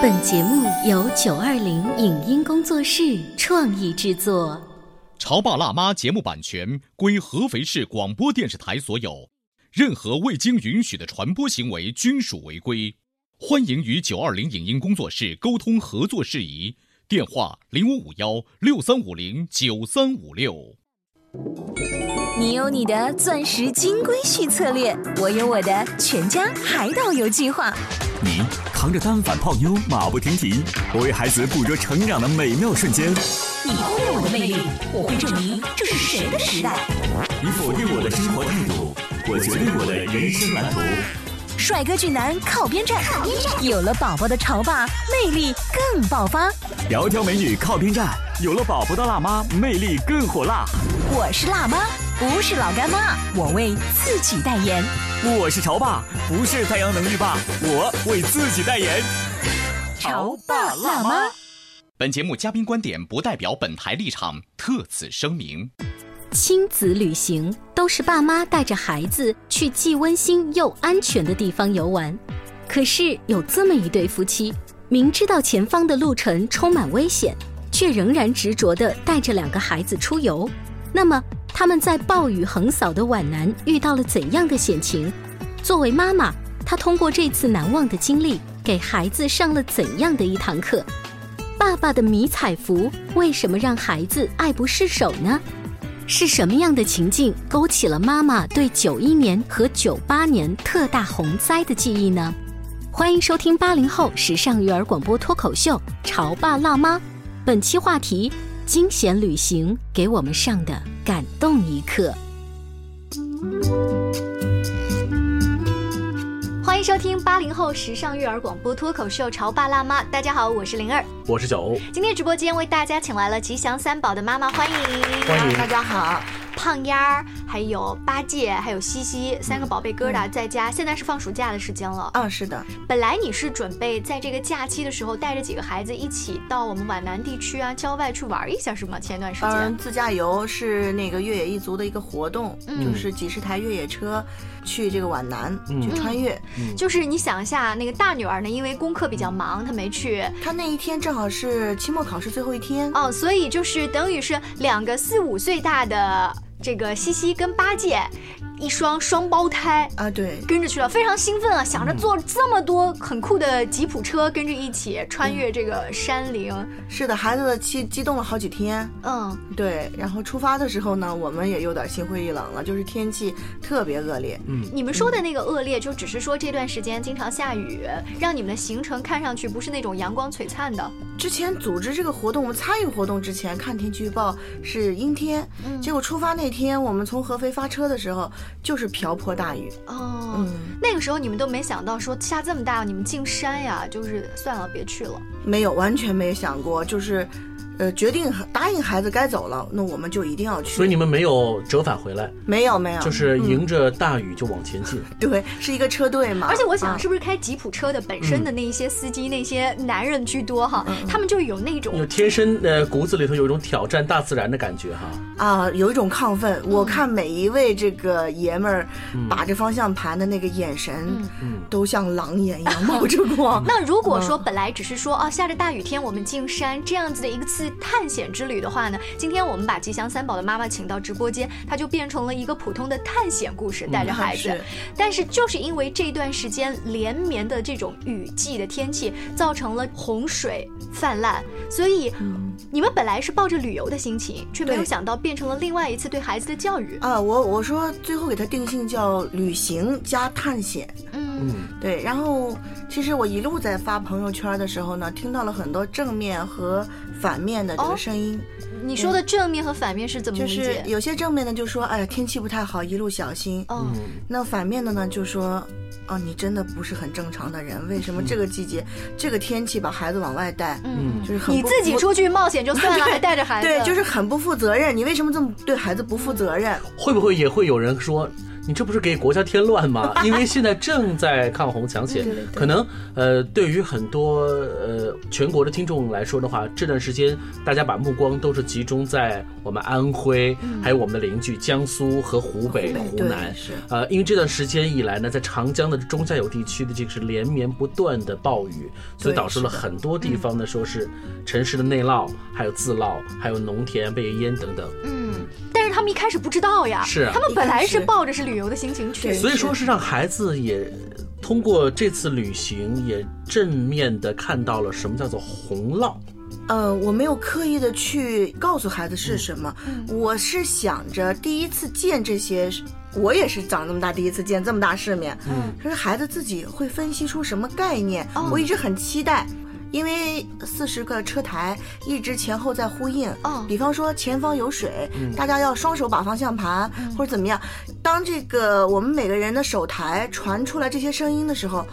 本节目由九二零影音工作室创意制作。《潮爸辣妈》节目版权归合肥市广播电视台所有，任何未经允许的传播行为均属违规。欢迎与九二零影音工作室沟通合作事宜，电话零五五幺六三五零九三五六。你有你的钻石金龟婿策略，我有我的全家海岛游计划。你扛着单反泡妞马不停蹄，我为孩子捕捉成长的美妙瞬间。你忽略我的魅力，我会证明这是谁的时代。你否定我的生活态度，我决定我的人生蓝图。帅哥俊男靠边站，有了宝宝的潮爸魅力更爆发。窈窕美女靠边站，有了宝宝的辣妈魅力更火辣。我是辣妈，不是老干妈，我为自己代言。我是潮爸，不是太阳能浴霸，我为自己代言。潮爸辣妈。本节目嘉宾观点不代表本台立场，特此声明。亲子旅行都是爸妈带着孩子去既温馨又安全的地方游玩，可是有这么一对夫妻，明知道前方的路程充满危险，却仍然执着地带着两个孩子出游。那么他们在暴雨横扫的皖南遇到了怎样的险情？作为妈妈，她通过这次难忘的经历，给孩子上了怎样的一堂课？爸爸的迷彩服为什么让孩子爱不释手呢？是什么样的情境勾起了妈妈对九一年和九八年特大洪灾的记忆呢？欢迎收听八零后时尚育儿广播脱口秀《潮爸辣妈》，本期话题：惊险旅行给我们上的感动一刻。欢迎收听八零后时尚育儿广播脱口秀《潮爸辣妈》，大家好，我是灵儿，我是小欧。今天直播间为大家请来了吉祥三宝的妈妈，欢迎，欢迎大家好。胖丫儿，还有八戒，还有西西，三个宝贝疙瘩在家。现在是放暑假的时间了。嗯，是的。本来你是准备在这个假期的时候带着几个孩子一起到我们皖南地区啊、郊外去玩一下，是吗？前段时间。嗯，自驾游是那个越野一族的一个活动，就是几十台越野车去这个皖南去穿越。就是你想一下，那个大女儿呢，因为功课比较忙，她没去。她那一天正好是期末考试最后一天。哦，所以就是等于是两个四五岁大的。这个西西跟八戒。一双双胞胎啊，对，跟着去了，非常兴奋啊，想着坐这么多很酷的吉普车，跟着一起穿越这个山林。是的，孩子激激动了好几天。嗯，对。然后出发的时候呢，我们也有点心灰意冷了，就是天气特别恶劣。嗯，你们说的那个恶劣，就只是说这段时间经常下雨，让你们的行程看上去不是那种阳光璀璨的。之前组织这个活动，我们参与活动之前看天气预报是阴天，结果出发那天我们从合肥发车的时候。就是瓢泼大雨哦，嗯，那个时候你们都没想到说下这么大，你们进山呀，就是算了，别去了。没有，完全没想过，就是。呃，决定答应孩子该走了，那我们就一定要去。所以你们没有折返回来？没有，没有，就是迎着大雨就往前进。对，是一个车队嘛。而且我想，是不是开吉普车的本身的那一些司机，那些男人居多哈？他们就有那种有天生呃骨子里头有一种挑战大自然的感觉哈。啊，有一种亢奋。我看每一位这个爷们儿把着方向盘的那个眼神，嗯，都像狼眼一样冒着光。那如果说本来只是说啊，下着大雨天我们进山这样子的一个次探险之。旅的话呢，今天我们把吉祥三宝的妈妈请到直播间，她就变成了一个普通的探险故事，带着孩子。但是就是因为这段时间连绵的这种雨季的天气，造成了洪水泛滥，所以你们本来是抱着旅游的心情，却没有想到变成了另外一次对孩子的教育啊！我我说最后给他定性叫旅行加探险。嗯，对。然后其实我一路在发朋友圈的时候呢，听到了很多正面和。反面的这个声音，你说的正面和反面是怎么理解？就是有些正面的就说，哎呀，天气不太好，一路小心。嗯，那反面的呢，就说，哦，你真的不是很正常的人，为什么这个季节、这个天气把孩子往外带？嗯，就是很你自己出去冒险就 算了，还带着孩子，对，就是很不负责任。你为什么这么对孩子不负责任？会不会也会有人说？你这不是给国家添乱吗？因为现在正在抗洪抢险，可能呃，对于很多呃全国的听众来说的话，这段时间大家把目光都是集中在我们安徽，还有我们的邻居江苏和湖北、湖南。是呃，因为这段时间以来呢，在长江的中下游地区的这个是连绵不断的暴雨，所以导致了很多地方呢，说是城市的内涝，还有自涝，还有农田被淹等等。嗯，他们一开始不知道呀，是啊。他们本来是抱着是旅游的心情去，所以说是让孩子也通过这次旅行，也正面的看到了什么叫做洪涝。呃，我没有刻意的去告诉孩子是什么，我是想着第一次见这些，我也是长这么大第一次见这么大世面，嗯，可是孩子自己会分析出什么概念，我一直很期待。因为四十个车台一直前后在呼应，哦比方说前方有水，大家要双手把方向盘、或者怎么样。当这个我们每个人的手台传出来这些声音的时候，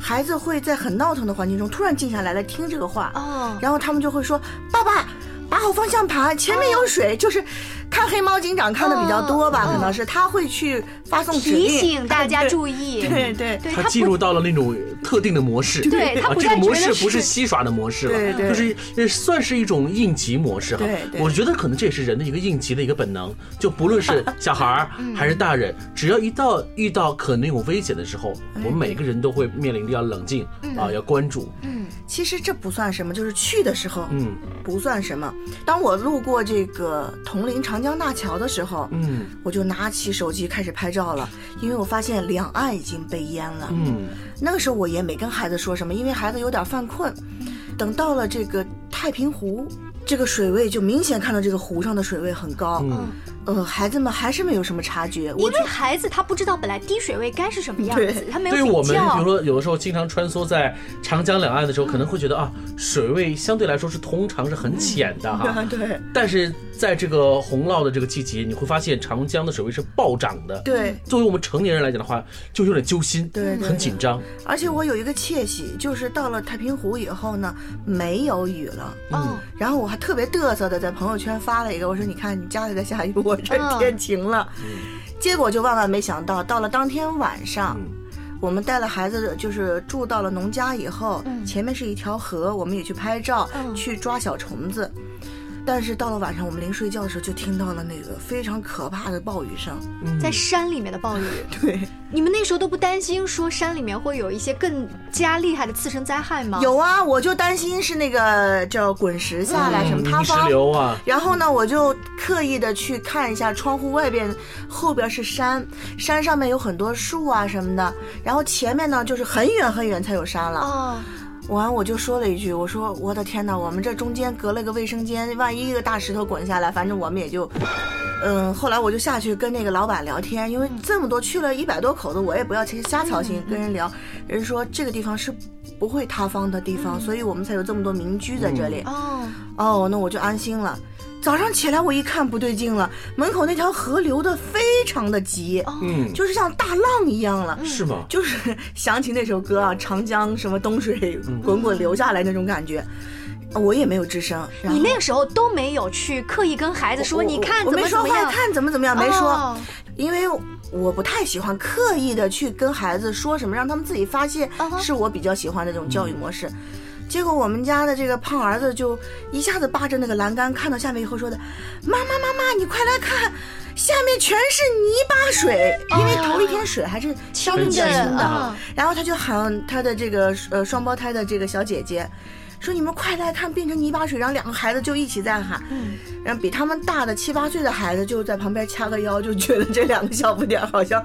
孩子会在很闹腾的环境中突然静下来来听这个话，哦然后他们就会说：“爸爸，把好方向盘，前面有水。就是看黑猫警长看的比较多吧，哦可能是他会去发送指令，提醒大家注意。意。对对对他不他进入到了那种特定的模式，啊，对这个模式不是是戏耍的模式了，对对。就是也算是一种应急模式哈。我觉得可能这也是人的一个应急的一个本能，就不论是 小孩儿嗯。还是大人，只要一到遇到可能有危险的时候，嗯我们每个人都会面临着要冷静啊，要关注。嗯。其实这不算什么，就是去的时候，嗯。不算什么。当我路过这个铜陵长江大桥的时候，嗯。我就拿起手机开始拍照了，因为我发现两岸已经被淹了。嗯那个时候我也没跟孩子说什么，因为孩子有点犯困。等到了这个太平湖，这个水位就明显看到这个湖上的水位很高。嗯呃，孩子们还是没有什么察觉。因我为孩子他不知道本来低水位该是什么样子对，他没有对于我们，比如。说有的时候经常穿梭在长江两岸的时候，可能会觉得啊，水位相对来说是通常是很浅的哈。对但是在这个洪涝的这个季节，你会发现长江的水位是暴涨的。对，作为我们成年人来讲的话，就有点揪心，对对很紧张。而且我有一个窃喜，就是到了太平湖以后呢，没有雨了。哦，然后我还特别嘚瑟的在朋友圈发了一个，我说你看你家里在下雨，我这嗯天晴了。结果就万万没想到，到了当天晚上。我们带了孩子，就是住到了农家以后，前面是一条河，我们也去拍照，嗯去抓小虫子。但是到了晚上，我们临睡觉的时候，就听到了那个非常可怕的暴雨声。在山里面的暴雨，对，你们那时候都不担心说山里面会有一些更加厉害的次生灾害吗？有啊，我就担心是那个叫滚石下来什么塌方，流啊，然后呢，我就刻意的去看一下窗户外边，后边是山，山上面有很多树啊什么的，然后前面呢就是很远很远才有山了。哦，完，我就说了一句，我说我的天哪，我们这中间隔了个卫生间，万一一个大石头滚下来，反正我们也就。嗯，后来我就下去跟那个老板聊天，因为这么多去了一百多口子，我也不要去瞎操心，跟人聊。人说这个地方是不会塌方的地方，所以我们才有这么多民居在这里。哦，哦，那我就安心了。早上起来我一看不对劲了，门口那条河流的非常的急，嗯，就是像大浪一样了。是吗？就是想起那首歌啊，长江什么东水滚滚流下来那种感觉，我也没有吱声。你那个时候都没有去刻意跟孩子说，你看我没说话，怎么怎么样，看怎么怎么样，没说，哦因为我不太喜欢刻意的去跟孩子说什么，让他们自己发泄嗯哼，是我比较喜欢的这种教育模式。结果我们家的这个胖儿子就一下子扒着那个栏杆，看到下面以后说的：“妈妈妈妈，你快来看，下面全是泥巴水，因为头一天水还是相对。清的。然后他就喊他的这个呃双胞胎的这个小姐姐，说你们快来看，变成泥巴水。然后两个孩子就一起在喊，然后比他们大的七八岁的孩子就在旁边掐个腰，就觉得这两个小不点儿好像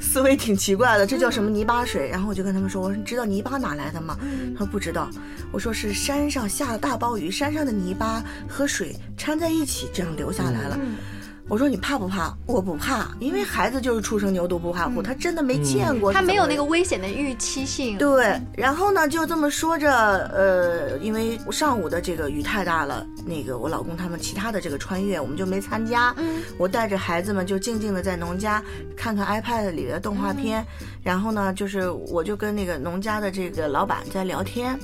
思维挺奇怪的，这叫什么泥巴水？然后我就跟他们说，我说你知道泥巴哪来的吗？他说不知道。我说是山上下了大暴雨，山上的泥巴和水掺在一起，这样流下来了。我说你怕不怕？我不怕，因为孩子就是初生牛犊不怕虎，他真的没见过，他没有那个。危险的预期性。对，然后呢，就这么说着，呃，因为上午的这个雨太大了，那个我老公他们其他的这个穿越，我们就没参加。嗯，我带着孩子们就静静的在农家看看 iPad 里的动画片，然后呢，就是我就跟那个农家的这个老板在聊天。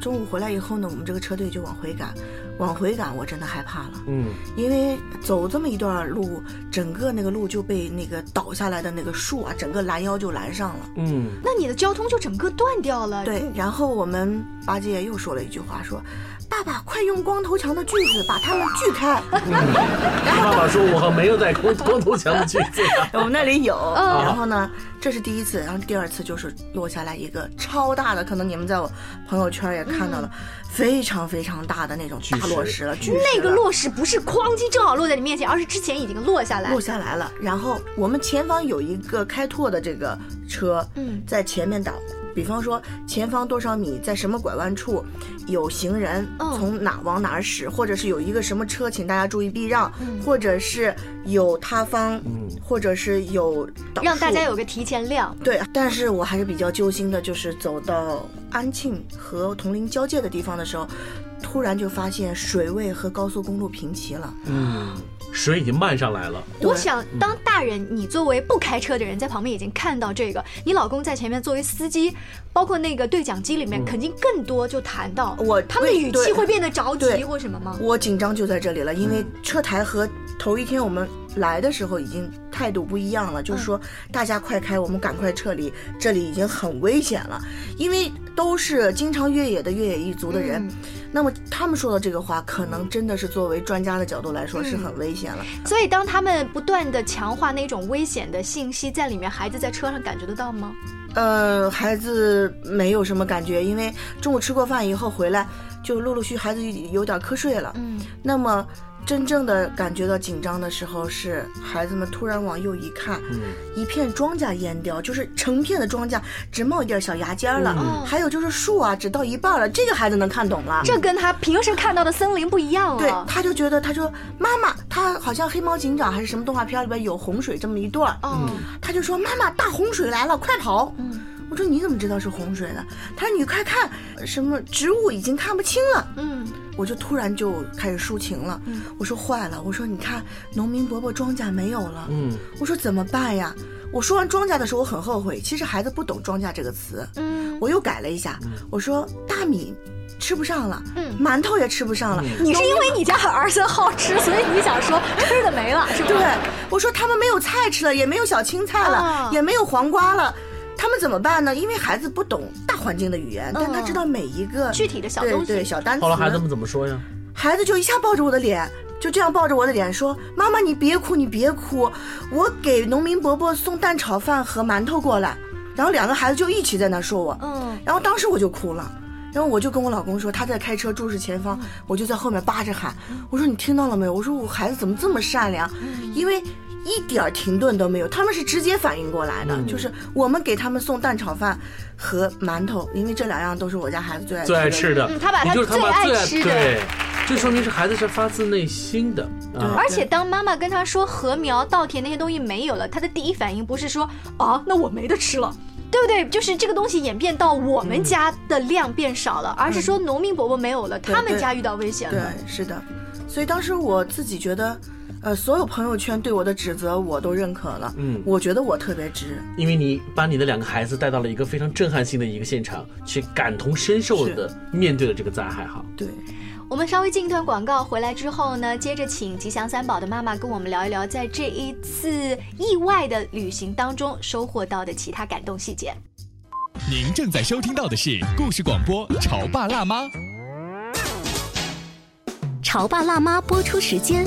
中午回来以后呢，我们这个车队就往回赶，往回赶我真的害怕了，嗯，因为走这么一段路，整个那个路就被那个倒下来的那个树啊，整个拦腰就拦上了。嗯，那你的交通就整个断掉了。对，然后我们八戒又说了一句话，说：“爸爸，快用光头强的锯子把它们锯开。爸爸说我没有带光光头强的锯子。”我们那里有。然后呢，这是第一次，然后第二次就是落下来一个超大的，可能你们在我朋友圈也看到了，非常非常大的那种大落石了，巨石那个落石不是哐叽正好落在你面前，而是之前已经落下来。落下来了。然后我们前方有一个开拓的这个车，嗯在前面导。比方说前方多少米，在什么拐弯处有行人嗯。从哪往哪儿驶，或者是有一个什么车，请大家注意避让，嗯。或者是有塌方，嗯。或者是有让大家有个提前量。对，但是我还是比较揪心的，就是走到安庆和铜陵交界的地方的时候，突然就发现水位和高速公路平齐了。嗯，水已经漫上来了。我想，当大人，你作为不开车的人，在旁边已经看到这个，你老公在前面作为司机，包括那个对讲机里面，肯定更多就谈到我他们的语气会变得着急对。或什么吗？我紧张就在这里了，因为车台和头一天我们来的时候已经态度不一样了，就是说大家快开，我们赶快撤离，这里已经很危险了，因为都是经常越野的越野一族的人，嗯那么他们说的这个话，可能真的是作为专家的角度来说是很危险了。所以，当他们不断的强化那种危险的信息在里面，孩子在车上感觉得到吗？呃，孩子没有什么感觉，因为中午吃过饭以后回来，就陆陆续孩子有点瞌睡了。嗯，那么真正的感觉到紧张的时候，是孩子们突然往右一看，嗯一片庄稼淹掉，就是成片的庄稼只冒一点小芽尖儿了，嗯还有就是树啊，只到一半了，这个孩子能看懂了。这跟他平时看到的森林不一样了对，。他就觉得，他说妈妈，他好像黑猫警长还是什么动画片里边有洪水这么一段儿，哦，他就说妈妈，大洪水来了，快跑！嗯我说你怎么知道是洪水呢？他说你快看，什么植物已经看不清了。嗯。我就突然就开始抒情了，嗯。我说坏了，我说你看农民伯伯庄稼没有了，嗯，我说怎么办呀？我说完庄稼的时候，我很后悔，其实孩子不懂庄稼这个词，嗯，我又改了一下，我说大米吃不上了，嗯。馒头也吃不上了，你是因为你家儿子好吃，所以你想说吃的没了，是吧？对，我说他们没有菜吃了，也没有小青菜了，啊。也没有黄瓜了。他们怎么办呢？因为孩子不懂大环境的语言，但他知道每一个嗯具体的小东西对小单词。后来孩子们怎么说呀？孩子就一下抱着我的脸，就这样抱着我的脸说：“妈妈，你别哭，你别哭，我给农民伯伯送蛋炒饭和馒头过来。”然后两个孩子就一起在那说我，嗯然后当时我就哭了。然后我就跟我老公说，他在开车注视前方，我就在后面扒着喊，我说你听到了没有？我说我孩子怎么这么善良？因为一点儿停顿都没有，他们是直接反应过来的，就是我们给他们送蛋炒饭和馒头，因为这两样都是我家孩子最爱吃最的。爱吃的，嗯他把他最爱吃的对，这说明是孩子是发自内心的啊。而且当妈妈跟他说禾苗、稻田那些东西没有了，他的第一反应不是说啊，那我没得吃了。对不对？就是这个东西演变到我们家的量变少了，而是说农民伯伯没有了，他们家遇到危险了对了。，是的，所以当时我自己觉得，呃，所有朋友圈对我的指责我都认可了，嗯我觉得我特别值，因为你把你的两个孩子带到了一个非常震撼性的一个现场，去感同身受的面对了这个灾害哈。对。我们稍微进一段广告，回来之后呢，接着请吉祥三宝的妈妈跟我们聊一聊，在这一次意外的旅行当中收获到的其他感动细节。您正在收听到的是故事广播《潮爸辣妈》。《潮爸辣妈》播出时间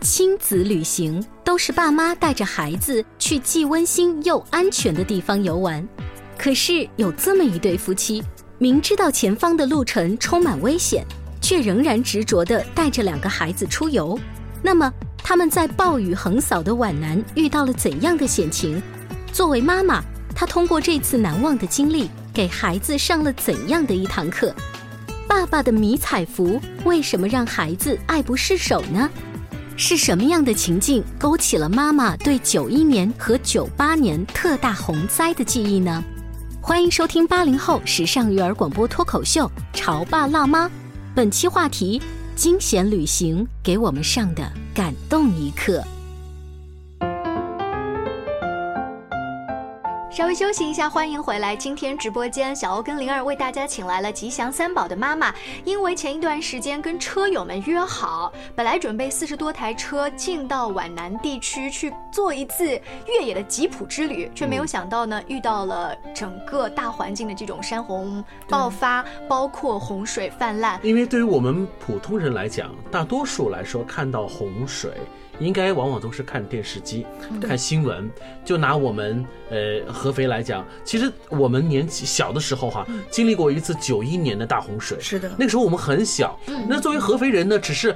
亲子旅行都是爸妈带着孩子去既温馨又安全的地方游玩。可是有这么一对夫妻，明知道前方的路程充满危险，却仍然执着地带着两个孩子出游。那么他们在暴雨横扫的皖南遇到了怎样的险情？作为妈妈，她通过这次难忘的经历，给孩子上了怎样的一堂课？爸爸的迷彩服为什么让孩子爱不释手呢？是什么样的情境勾起了妈妈对九一年和九八年特大洪灾的记忆呢？欢迎收听八零后时尚育儿广播脱口秀《潮爸辣妈》，本期话题：惊险旅行给我们上的感动一课。稍微休息一下，欢迎回来。今天直播间，小欧跟灵儿为大家请来了吉祥三宝的妈妈。因为前一段时间跟车友们约好，本来准备四十多台车进到皖南地区去做一次越野的吉普之旅，却没有想到呢，遇到了整个大环境的这种山洪爆发，包括洪水泛滥。因为对于我们普通人来讲，大多数来说看到洪水。应该往往都是看电视机、看新闻。就拿我们呃合肥来讲，其实我们年纪小的时候哈，经历过一次九一年的大洪水。是的，那个时候我们很小。那作为合肥人呢，只是。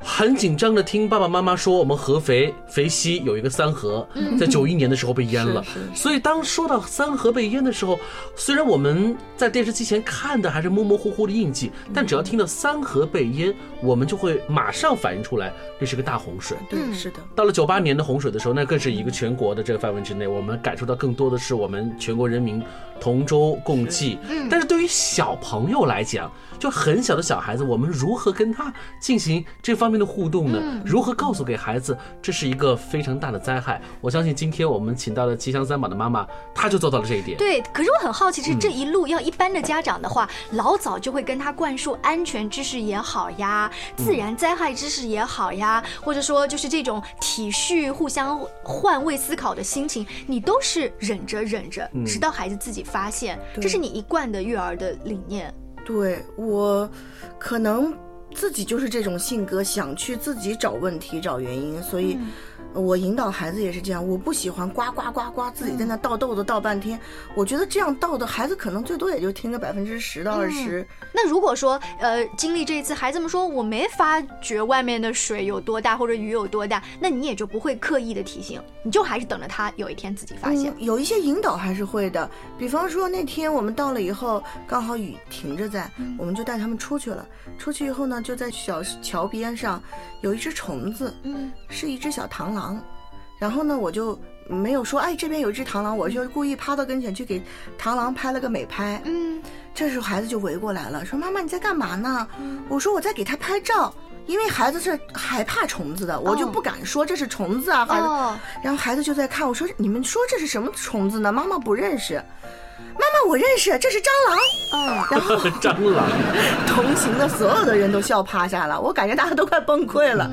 很紧张的听爸爸妈妈说，我们合肥肥西有一个三河，在九一年的时候被淹了。所以当说到三河被淹的时候，虽然我们在电视机前看的还是模模糊糊的印记，但只要听到三河被淹，我们就会马上反应出来，这是个大洪水。对，是的。到了九八年的洪水的时候，那更是一个全国的这个范围之内，我们感受到更多的是我们全国人民同舟共济。嗯，但是对于小朋友来讲，就很小的小孩子，我们如何跟他进行这方面？的互动呢？如何告诉给孩子这是一个非常大的灾害？我相信今天我们请到的吉祥三宝的妈妈，她就做到了这一点。对，可是我很好奇，是这一路要一般的家长的话，老早就会跟他灌输安全知识也好呀，自然灾害知识也好呀，或者说就是这种体恤、互相换位思考的心情，你都是忍着忍着，直到孩子自己发现，这是你一贯的育儿的理念。对我，可能。自己就是这种性格，想去自己找问题、找原因，所以。我引导孩子也是这样，我不喜欢呱呱呱呱，自己在那倒豆子倒半天。我觉得这样倒的孩子可能最多也就听个百分之十到二十。那如果说呃经历这一次，孩子们说我没发觉外面的水有多大或者雨有多大，那你也就不会刻意的提醒，你就还是等着他有一天自己发现。有一些引导还是会的，比方说那天我们到了以后，刚好雨停着在，我们就带他们出去了。出去以后呢，就在小桥边上有一只虫子，嗯，是一只小螳螂。然后呢，我就没有说，哎，这边有一只螳螂，我就故意趴到跟前去给螳螂拍了个美拍。嗯，这时候孩子就围过来了，说：“妈妈你在干嘛呢？”我说：“我在给他拍照。”因为孩子是害怕虫子的，我就不敢说这是虫子啊，孩子。然后孩子就在看，我说：“你们说这是什么虫子呢？”妈妈不认识。妈妈，我认识，这是蟑螂。嗯，然后 蟑螂，同行的所有的人都笑趴下了，我感觉大家都快崩溃了。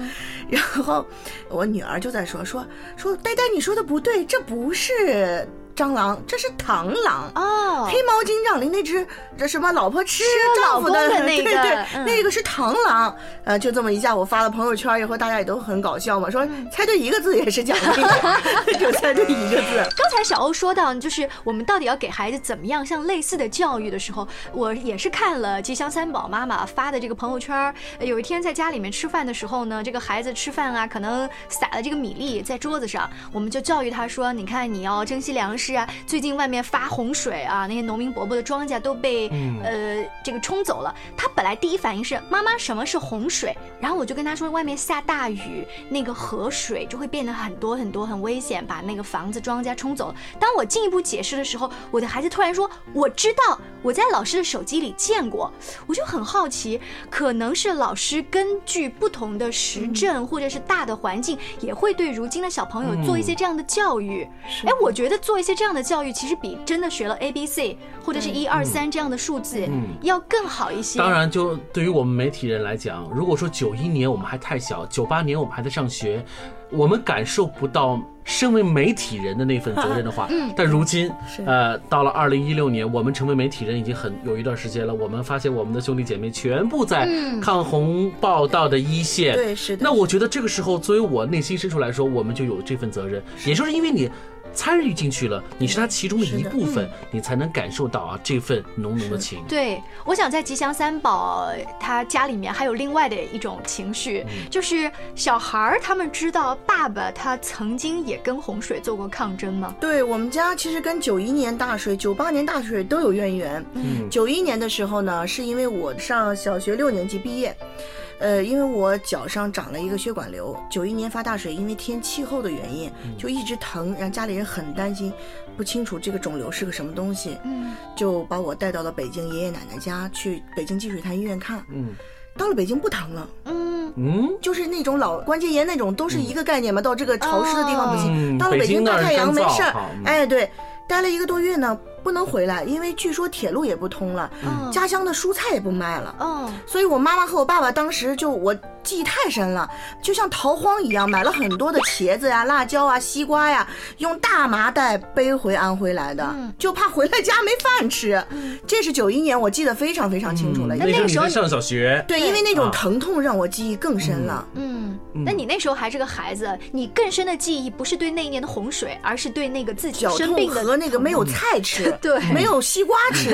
然后我女儿就在说说说，呆呆，你说的不对，这不是。蟑螂，这是螳螂哦，黑猫警长里那只，这什么老婆吃丈夫的 那个，对对，那个是螳螂。呃，就这么一下，我发了朋友圈以后，大家也都很搞笑嘛，说猜对一个字也是奖励，就猜对一个字。刚才小欧说到，就是我们到底要给孩子怎么样像类似的教育的时候，我也是看了吉祥三宝妈妈发的这个朋友圈。有一天在家里面吃饭的时候呢，这个孩子吃饭啊，可能撒了这个米粒在桌子上，我们就教育他说，你看你要珍惜粮食。是啊，最近外面发洪水啊，那些农民伯伯的庄稼都被呃这个冲走了。他本来第一反应是妈妈，什么是洪水？然后我就跟他说，外面下大雨，那个河水就会变得很多很多，很危险，把那个房子庄稼冲走了。当我进一步解释的时候，我的孩子突然说，我知道，我在老师的手机里见过。我就很好奇，可能是老师根据不同的时政或者是大的环境，也会对如今的小朋友做一些这样的教育。哎，我觉得做一些。这样的教育其实比真的学了 A B C 或者是一二三这样的数字要更好一些。当然，就对于我们媒体人来讲，如果说九一年我们还太小，九八年我们还在上学，我们感受不到身为媒体人的那份责任的话。嗯但如今，呃，到了二零一六年，我们成为媒体人已经很有一段时间了。我们发现我们的兄弟姐妹全部在抗洪报道的一线。对，是的。那我觉得这个时候，作为我内心深处来说，我们就有这份责任。也就是因为你。参与进去了，你是他其中的一部分，你才能感受到啊这份浓浓的情。对，我想在吉祥三宝他家里面还有另外的一种情绪，嗯就是小孩儿他们知道爸爸他曾经也跟洪水做过抗争吗？对我们家其实跟九一年大水、九八年大水都有渊源。嗯九一年的时候呢，是因为我上小学六年级毕业，呃，因为我脚上长了一个血管瘤。九一年发大水，因为天气候的原因，就一直疼，让家里人很担心，不清楚这个肿瘤是个什么东西，嗯就把我带到了北京爷爷奶奶家，去北京积水潭医院看。嗯到了北京不疼了，嗯嗯，就是那种老关节炎那种，都是一个概念嘛。到这个潮湿的地方不行，嗯到了北京大太阳没事儿哎，对，待了一个多月呢，不能回来，因为据说铁路也不通了，嗯。家乡的蔬菜也不卖了。哦所以我妈妈和我爸爸当时就我记忆太深了，就像逃荒一样，买了很多的茄子呀、辣椒啊、西瓜呀，用大麻袋背回安徽来的，嗯。就怕回来家没饭吃。这是九一年，我记得非常非常清楚了。嗯因为那个时候上小学，对，因为那种啊。疼痛让我记忆更深了。嗯，那你那时候还是个孩子，你更深的记忆不是对那一年的洪水，而是对那个自己脚痛生病的和那个没有菜吃，对没有西瓜吃，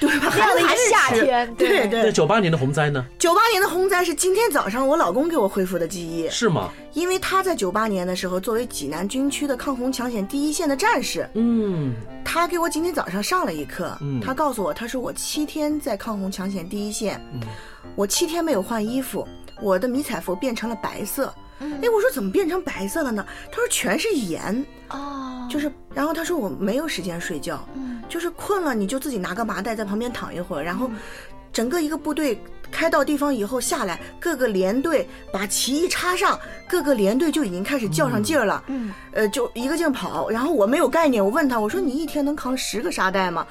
对吧？这样的一个夏天对对对。那九八年的洪灾呢？九八年的洪灾是今天早上我老公给我恢复的记忆，是吗？因为他在九八年的时候作为济南军区的抗洪抢险第一线的战士，嗯他给我今天早上上了一课，嗯他告诉我，他说我七天在抗洪抢险第一线，嗯我七天没有换衣服，我的迷彩服变成了白色。哎，我说怎么变成白色了呢？他说全是盐，哦，就是，然后他说我没有时间睡觉，嗯就是困了你就自己拿个麻袋在旁边躺一会儿，然后整个一个部队开到地方以后下来，各个连队把旗一插上，各个连队就已经开始较上劲儿了，嗯呃，就一个劲儿跑。然后我没有概念，我问他，我说你一天能扛十个沙袋吗？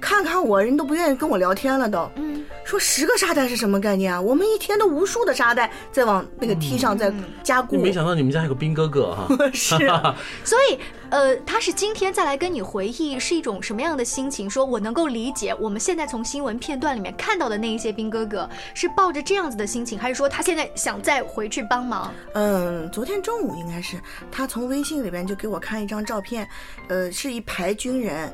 看看我，人都不愿意跟我聊天了都。嗯说十个沙袋是什么概念啊？我们一天都无数的沙袋在往那个梯上在加固。你没想到你们家还有个兵哥哥哈。是所以，呃，他是今天再来跟你回忆，是一种什么样的心情？说我能够理解，我们现在从新闻片段里面看到的那一些兵哥哥，是抱着这样子的心情，还是说他现在想再回去帮忙？嗯，昨天中午应该是他从微信里边就给我看一张照片，呃，是一排军人，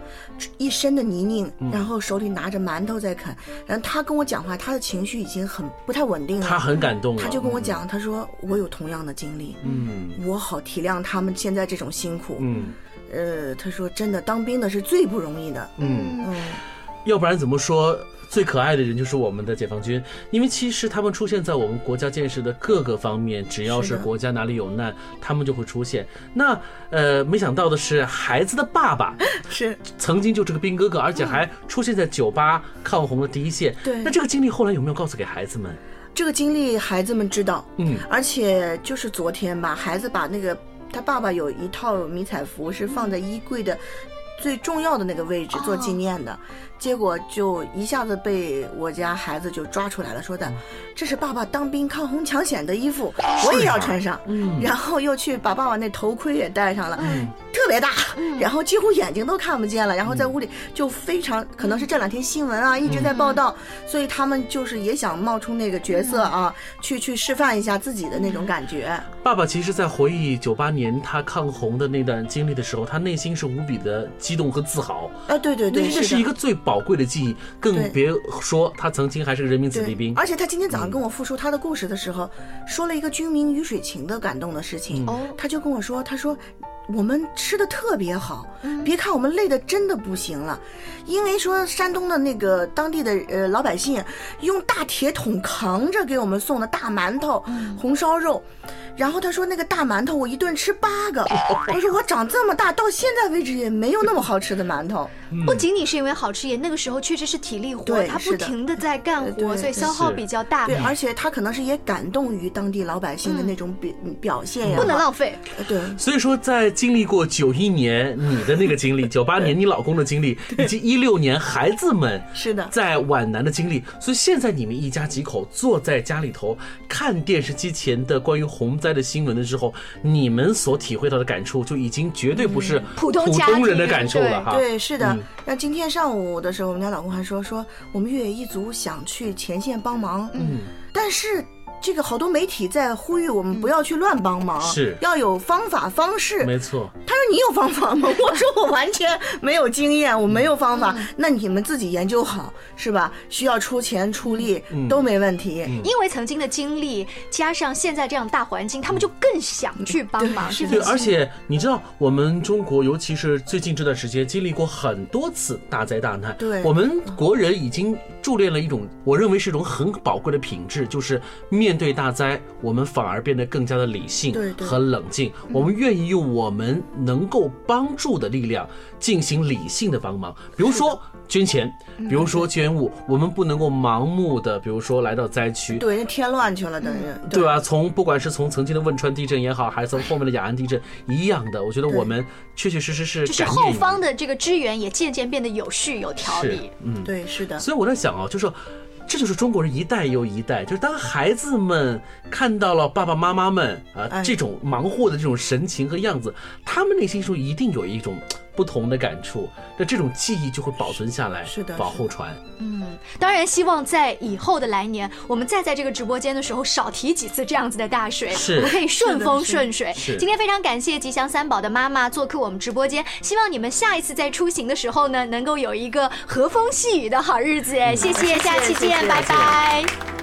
一身的泥泞，然后手里拿着馒头在啃。然后他跟我讲话，他的情绪已经很不太稳定了。他很感动。他就跟我讲，他说我有同样的经历，嗯我好体谅他们现在这种辛苦。嗯呃，他说真的，当兵的是最不容易的。嗯，嗯，要不然怎么说最可爱的人就是我们的解放军？因为其实他们出现在我们国家建设的各个方面，只要是国家哪里有难，他们就会出现。那呃，没想到的是，孩子的爸爸 是曾经就是个兵哥哥，而且还出现在酒吧抗洪的第一线。对那这个经历后来有没有告诉给孩子们？这个经历，孩子们知道。嗯而且就是昨天吧，孩子把那个他爸爸有一套迷彩服是放在衣柜的最重要的那个位置做纪念的，结果就一下子被我家孩子就抓出来了，说的这是爸爸当兵抗洪抢险的衣服，我也要穿上。嗯。然后又去把爸爸那头盔也戴上了，嗯特别大，然后几乎眼睛都看不见了。然后在屋里就非常可能是这两天新闻啊一直在报道，所以他们就是也想冒充那个角色啊，去去示范一下自己的那种感觉。爸爸其实，在回忆九八年他抗洪的那段经历的时候，他内心是无比的激动和自豪。啊，对对对，这是一个最宝贵的记忆，更别说他曾经还是个人民子弟兵，。而且他今天早上跟我复述他的故事的时候，说了一个军民鱼水情的感动的事情。哦他就跟我说，他说我们吃的特别好，别看我们累的真的不行了，因为说山东的那个当地的呃老百姓用大铁桶扛着给我们送的大馒头、红烧肉。然后他说那个大馒头我一顿吃八个，他说我长这么大到现在为止也没有那么好吃的馒头。不仅仅是因为好吃，也那个时候确实是体力活，他不停的在干活，所以消耗比较大。对，而且他可能是也感动于当地老百姓的那种表、表现呀，不能浪费。对。所以说，在经历过九一年你的那个经历，九八年你老公的经历，以及一六年孩子们是的在皖南的经历，所以现在你们一家几口坐在家里头看电视机前的关于洪灾的新闻的时候，你们所体会到的感触，就已经绝对不是普通普通人的感受了哈。对，是的嗯。那、今天上午的时候，我们家老公还说说我们越野一族想去前线帮忙，嗯，但是这个好多媒体在呼吁我们不要去乱帮忙，是要有方法方式。没错。他说你有方法吗？我说我完全没有经验，我没有方法。那你们自己研究好是吧？需要出钱出力都没问题。因为曾经的经历加上现在这样大环境，他们就更想去帮忙。对，而且你知道，我们中国尤其是最近这段时间经历过很多次大灾大难。对，我们国人已经铸炼了一种，我认为是一种很宝贵的品质，就是面对大灾，我们反而变得更加的理性和冷静。我们愿意用我们能够帮助的力量进行理性的帮忙，比如说捐钱，比如说捐物，我们不能够盲目的，比如说来到灾区，对，添乱去了，等于对。吧？从不管是从曾经的汶川地震也好，还是从后面的雅安地震一样的，我觉得我们确确实实是就是后方的这个支援也渐渐变得有序有条理，嗯，对，是的。所以我在想啊，就是。这就是中国人一代又一代，就是当孩子们看到了爸爸妈妈们啊这种忙活的这种神情和样子，他们内心中一定有一种。不同的感触，那这种记忆就会保存下来，是的，往后传。嗯，当然希望在以后的来年，我们再在这个直播间的时候少提几次这样子的大水，是，我们可以顺风顺水。是，今天非常感谢吉祥三宝的妈妈做客我们直播间，希望你们下一次在出行的时候呢，能够有一个和风细雨的好日子。谢谢，下期见，拜拜。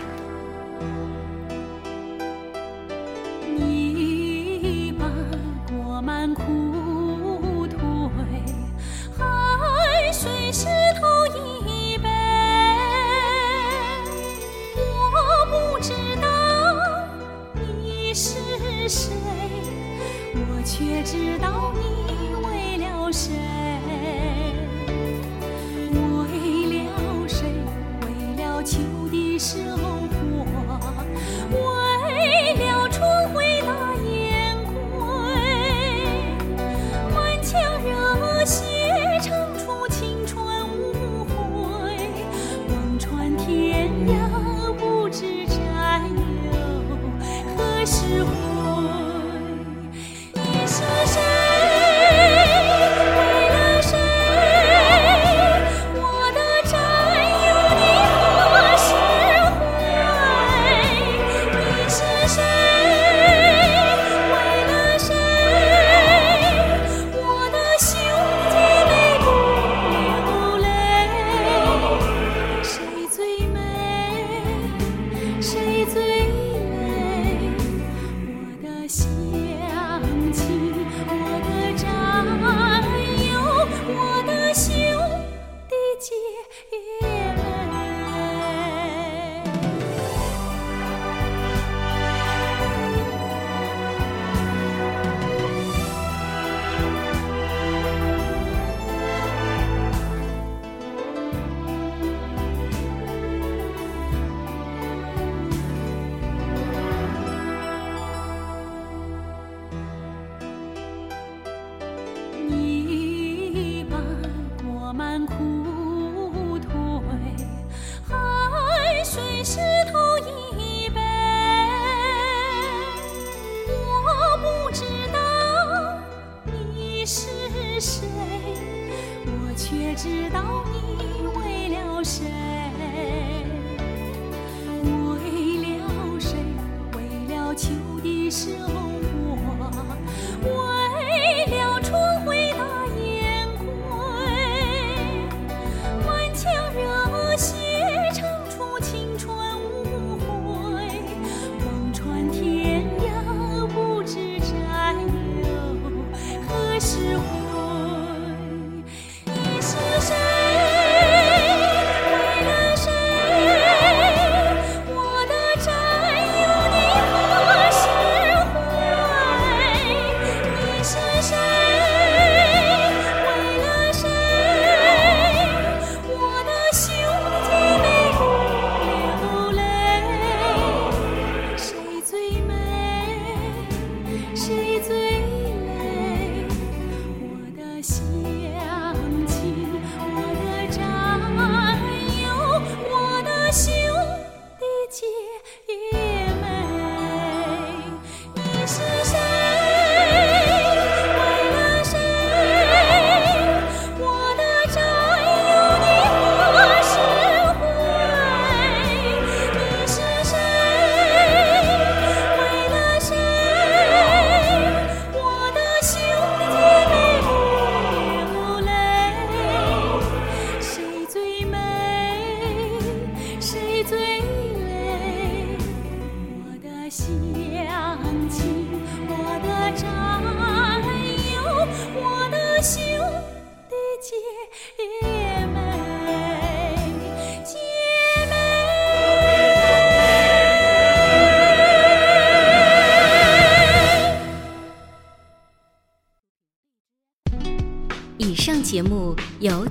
谁，我却知道你为了谁，